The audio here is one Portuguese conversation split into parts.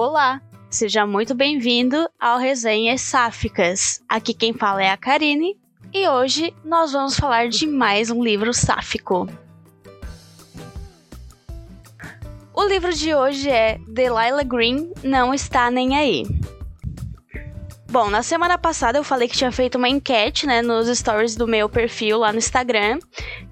Olá, seja muito bem-vindo ao Resenhas Sáficas. Aqui quem fala é a Karine e hoje nós vamos falar de mais um livro sáfico. O livro de hoje é Delilah Green Não Está Nem Aí. Bom, na semana passada eu falei que tinha feito uma enquete, né, nos stories do meu perfil lá no Instagram,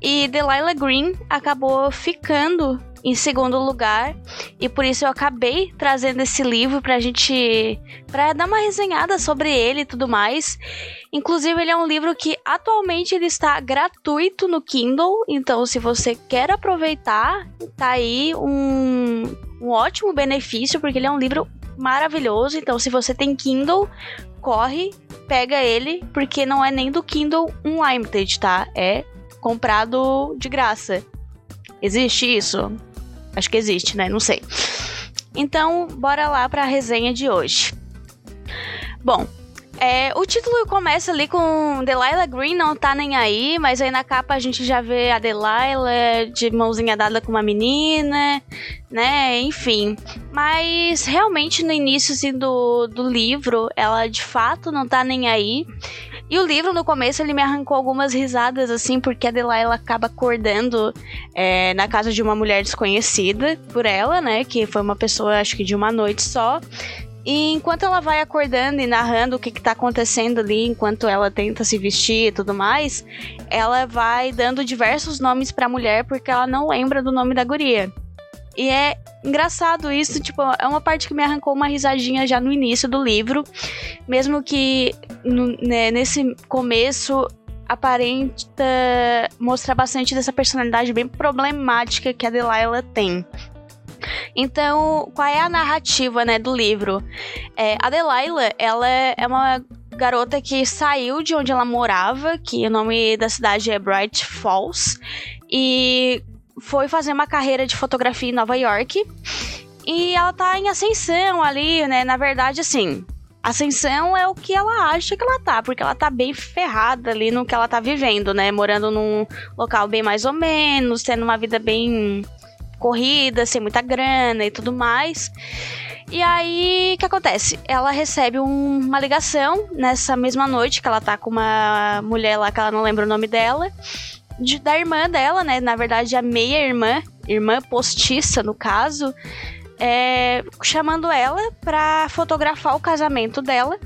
e Delilah Green acabou ficando em segundo lugar e por isso eu acabei trazendo esse livro pra gente para dar uma resenhada sobre ele e tudo mais. Inclusive ele é um livro que atualmente ele está gratuito no Kindle, então se você quer aproveitar, tá aí um, um ótimo benefício porque ele é um livro maravilhoso. Então se você tem Kindle, corre, pega ele, porque não é nem do Kindle Unlimited, tá? É comprado de graça. Existe isso? Acho que existe, né? Não sei. Então, bora lá para a resenha de hoje. Bom, é, o título começa ali com Delilah Green não tá nem aí, mas aí na capa a gente já vê a Delilah de mãozinha dada com uma menina, né? Enfim. Mas realmente no início assim, do, do livro, ela de fato não tá nem aí. E o livro, no começo, ele me arrancou algumas risadas, assim, porque a Delilah acaba acordando é, na casa de uma mulher desconhecida por ela, né? Que foi uma pessoa, acho que de uma noite só. E enquanto ela vai acordando e narrando o que, está acontecendo ali, enquanto ela tenta se vestir e tudo mais, ela vai dando diversos nomes pra mulher porque ela não lembra do nome da guria. E é engraçado isso, tipo, é uma parte que me arrancou uma risadinha já no início do livro, mesmo que né, nesse começo aparenta mostrar bastante dessa personalidade bem problemática que a Delilah tem. Então, qual é a narrativa, né, do livro? É, a Delilah, ela é uma garota que saiu de onde ela morava, que o nome da cidade é Bright Falls, e foi fazer uma carreira de fotografia em Nova York. E ela tá em ascensão ali, né? Na verdade, assim, ascensão é o que ela acha que ela tá, porque ela tá bem ferrada ali no que ela tá vivendo, né? Morando num local bem mais ou menos, tendo uma vida bem corrida, sem muita grana e tudo mais. E aí, o que acontece? Ela recebe um, uma ligação nessa mesma noite que ela tá com uma mulher lá que ela não lembra o nome dela de, da irmã dela, né? Na verdade, a meia-irmã, irmã postiça, no caso, é, chamando ela pra fotografar o casamento dela.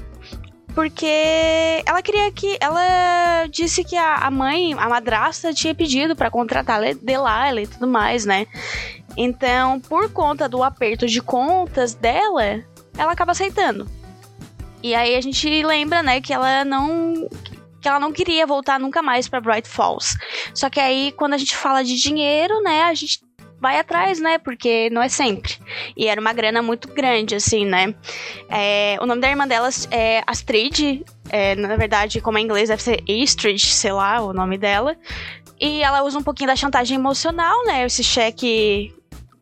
Porque ela queria que. Ela disse que a, a mãe, a madrasta, tinha pedido para contratar Delilah e tudo mais, né? Então, por conta do aperto de contas dela, ela acaba aceitando. E aí a gente lembra, né, que ela não que ela não queria voltar nunca mais para Bright Falls. Só que aí, quando a gente fala de dinheiro, né, a gente vai atrás, né? Porque não é sempre. E era uma grana muito grande, assim, né? É, o nome da irmã delas é Astrid. É, na verdade, como é inglês, deve ser Astrid, sei lá, o nome dela. E ela usa um pouquinho da chantagem emocional, né? Esse cheque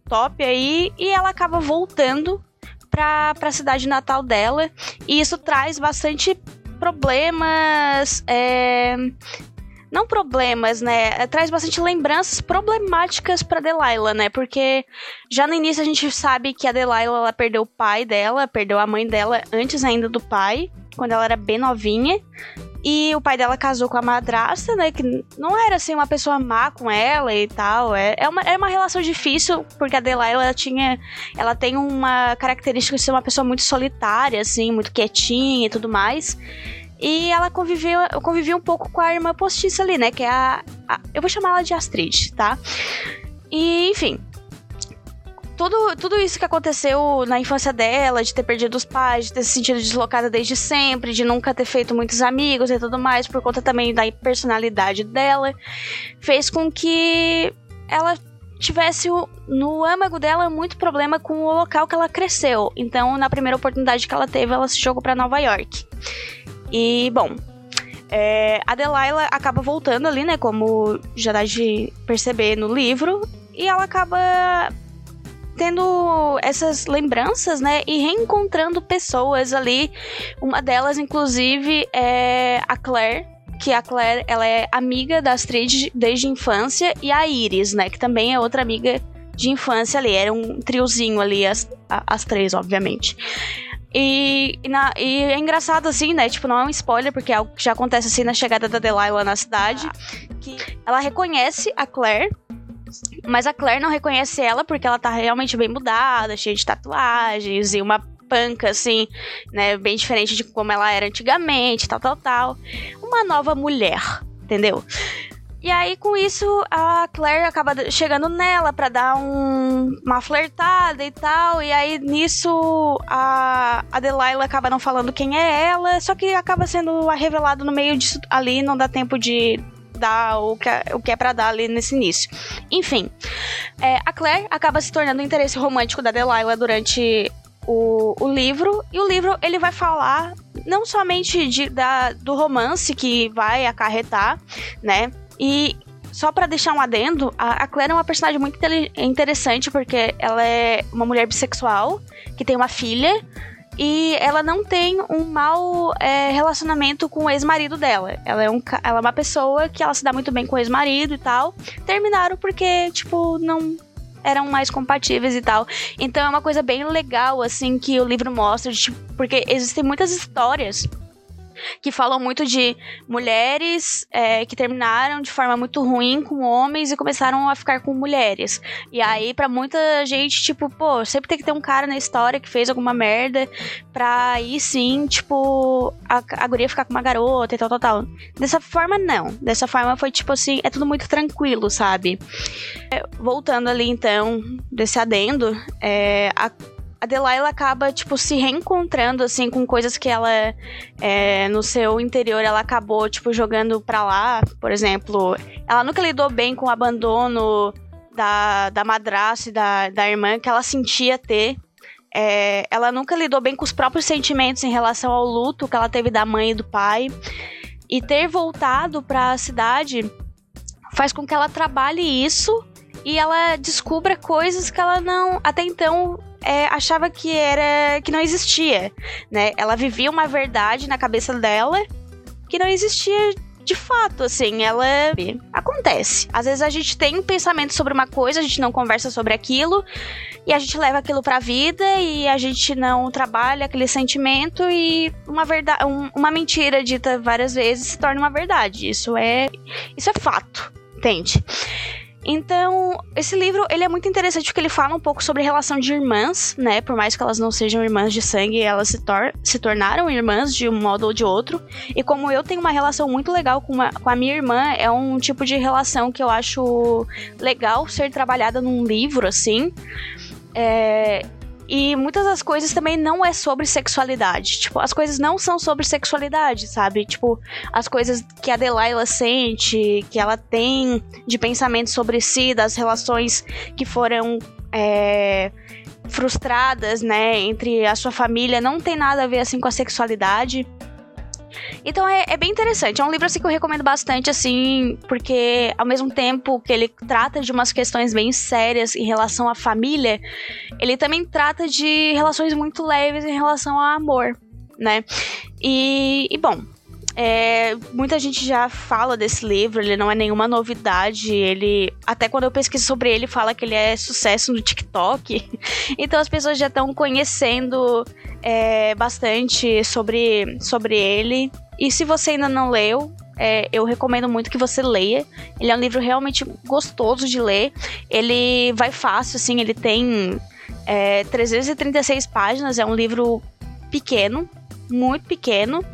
top aí. E ela acaba voltando pra, pra cidade natal dela. E isso traz bastante problemas. É, não problemas, né? É, traz bastante lembranças problemáticas para Delilah, né? Porque já no início a gente sabe que a Delilah ela perdeu o pai dela, perdeu a mãe dela antes ainda do pai, quando ela era bem novinha. E o pai dela casou com a madrasta, né? Que não era assim uma pessoa má com ela e tal. É, é uma, é uma relação difícil, porque a Delilah ela tinha. Ela tem uma característica de ser uma pessoa muito solitária, assim, muito quietinha e tudo mais. E ela conviveu, convivia um pouco com a irmã postiça ali, né? Que é a, a. eu vou chamar ela de Astrid, tá? E, enfim, tudo, tudo isso que aconteceu na infância dela, de ter perdido os pais, de ter se sentido deslocada desde sempre, de nunca ter feito muitos amigos e tudo mais, por conta também da personalidade dela, fez com que ela tivesse no âmago dela muito problema com o local que ela cresceu. Então, na primeira oportunidade que ela teve, ela se jogou para Nova York. E, bom, é, a Delilah acaba voltando ali, né? Como já dá de perceber no livro. E ela acaba tendo essas lembranças, né? E reencontrando pessoas ali. Uma delas, inclusive, é a Claire. Que a Claire, ela é amiga da Astrid desde a infância. E a Iris, né? Que também é outra amiga de infância ali. Era um triozinho ali, as, as três, obviamente. E, e, na, e, é engraçado assim, né? Tipo, não é um spoiler, porque é algo que já acontece assim na chegada da Delilah na cidade. Que ela reconhece a Claire, mas a Claire não reconhece ela porque ela tá realmente bem mudada, cheia de tatuagens e uma panca, assim, né? Bem diferente de como ela era antigamente, tal, tal, tal. Uma nova mulher, entendeu? E aí, com isso, a Claire acaba chegando nela para dar um, uma flertada e tal. E aí, nisso, a, a Delilah acaba não falando quem é ela. Só que acaba sendo revelado no meio disso ali. Não dá tempo de dar o que, é, o que é pra dar ali nesse início. Enfim, é, a Claire acaba se tornando o interesse romântico da Delilah durante o, o livro. E o livro, ele vai falar não somente de, da, do romance que vai acarretar, né? E só para deixar um adendo, a, a Claire é uma personagem muito interessante porque ela é uma mulher bissexual que tem uma filha e ela não tem um mau é, relacionamento com o ex-marido dela. Ela é, um, ela é uma pessoa que ela se dá muito bem com o ex-marido e tal. Terminaram porque, tipo, não eram mais compatíveis e tal. Então é uma coisa bem legal, assim, que o livro mostra, tipo, porque existem muitas histórias que falam muito de mulheres é, que terminaram de forma muito ruim com homens e começaram a ficar com mulheres. E aí, para muita gente, tipo, pô, sempre tem que ter um cara na história que fez alguma merda pra aí sim, tipo, a, a guria ficar com uma garota e tal, tal, tal. Dessa forma, não. Dessa forma foi tipo assim, é tudo muito tranquilo, sabe? É, voltando ali então, desse adendo, é, a a Delilah acaba, tipo, se reencontrando, assim, com coisas que ela, é, no seu interior, ela acabou, tipo, jogando pra lá. Por exemplo, ela nunca lidou bem com o abandono da, da madrasta e da, da irmã que ela sentia ter. É, ela nunca lidou bem com os próprios sentimentos em relação ao luto que ela teve da mãe e do pai. E ter voltado para a cidade faz com que ela trabalhe isso e ela descubra coisas que ela não até então é, achava que era que não existia, né? Ela vivia uma verdade na cabeça dela que não existia de fato, assim, ela acontece. Às vezes a gente tem um pensamento sobre uma coisa, a gente não conversa sobre aquilo e a gente leva aquilo pra vida e a gente não trabalha aquele sentimento e uma verdade, um, uma mentira dita várias vezes se torna uma verdade. Isso é isso é fato, entende? Então, esse livro, ele é muito interessante porque ele fala um pouco sobre relação de irmãs, né? Por mais que elas não sejam irmãs de sangue, elas se, tor se tornaram irmãs de um modo ou de outro. E como eu tenho uma relação muito legal com, uma, com a minha irmã, é um tipo de relação que eu acho legal ser trabalhada num livro, assim. É, e muitas das coisas também não é sobre sexualidade. Tipo, as coisas não são sobre sexualidade, sabe? Tipo, as coisas que a Delilah sente, que ela tem de pensamento sobre si, das relações que foram. É, frustradas, né, entre a sua família, não tem nada a ver assim com a sexualidade. Então é, é, bem interessante. É um livro assim que eu recomendo bastante, assim, porque ao mesmo tempo que ele trata de umas questões bem sérias em relação à família, ele também trata de relações muito leves em relação ao amor, né? E, e bom, é, muita gente já fala desse livro, ele não é nenhuma novidade. Ele, até quando eu pesquiso sobre ele, fala que ele é sucesso no TikTok. Então as pessoas já estão conhecendo é, bastante sobre, sobre ele. E se você ainda não leu, é, eu recomendo muito que você leia. Ele é um livro realmente gostoso de ler. Ele vai fácil, assim, ele tem é, 336 páginas, é um livro pequeno, muito pequeno.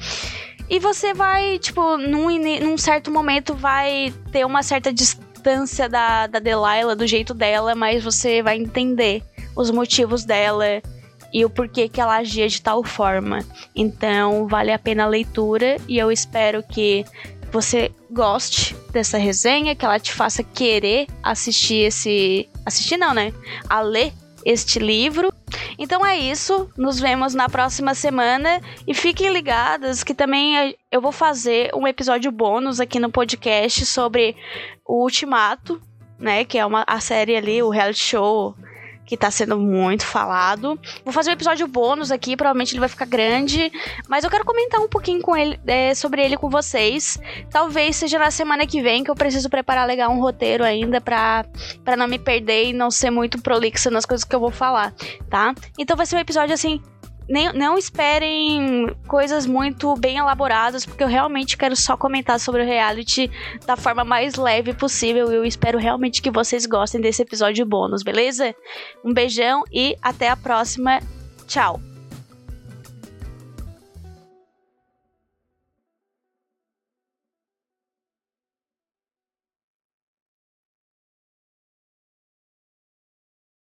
E você vai, tipo, num, num certo momento vai ter uma certa distância da, da Delilah, do jeito dela, mas você vai entender os motivos dela e o porquê que ela agia de tal forma. Então, vale a pena a leitura e eu espero que você goste dessa resenha, que ela te faça querer assistir esse. Assistir não, né? A ler este livro. Então é isso, nos vemos na próxima semana e fiquem ligadas que também eu vou fazer um episódio bônus aqui no podcast sobre o Ultimato, né, que é uma a série ali, o reality show que tá sendo muito falado. Vou fazer um episódio bônus aqui, provavelmente ele vai ficar grande, mas eu quero comentar um pouquinho com ele, é, sobre ele com vocês. Talvez seja na semana que vem que eu preciso preparar legal um roteiro ainda pra, pra não me perder e não ser muito prolixa nas coisas que eu vou falar, tá? Então vai ser um episódio assim nem, não esperem coisas muito bem elaboradas, porque eu realmente quero só comentar sobre o reality da forma mais leve possível. Eu espero realmente que vocês gostem desse episódio bônus, beleza? Um beijão e até a próxima. Tchau!